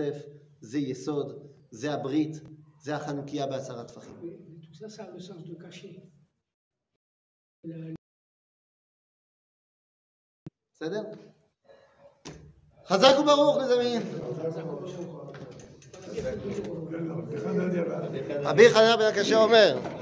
יוסף, זה יסוד, זה הברית, זה החנוכיה בעשרה טפחים. בסדר? חזק וברוך לזמין. רבי חניה בן הקשה אומר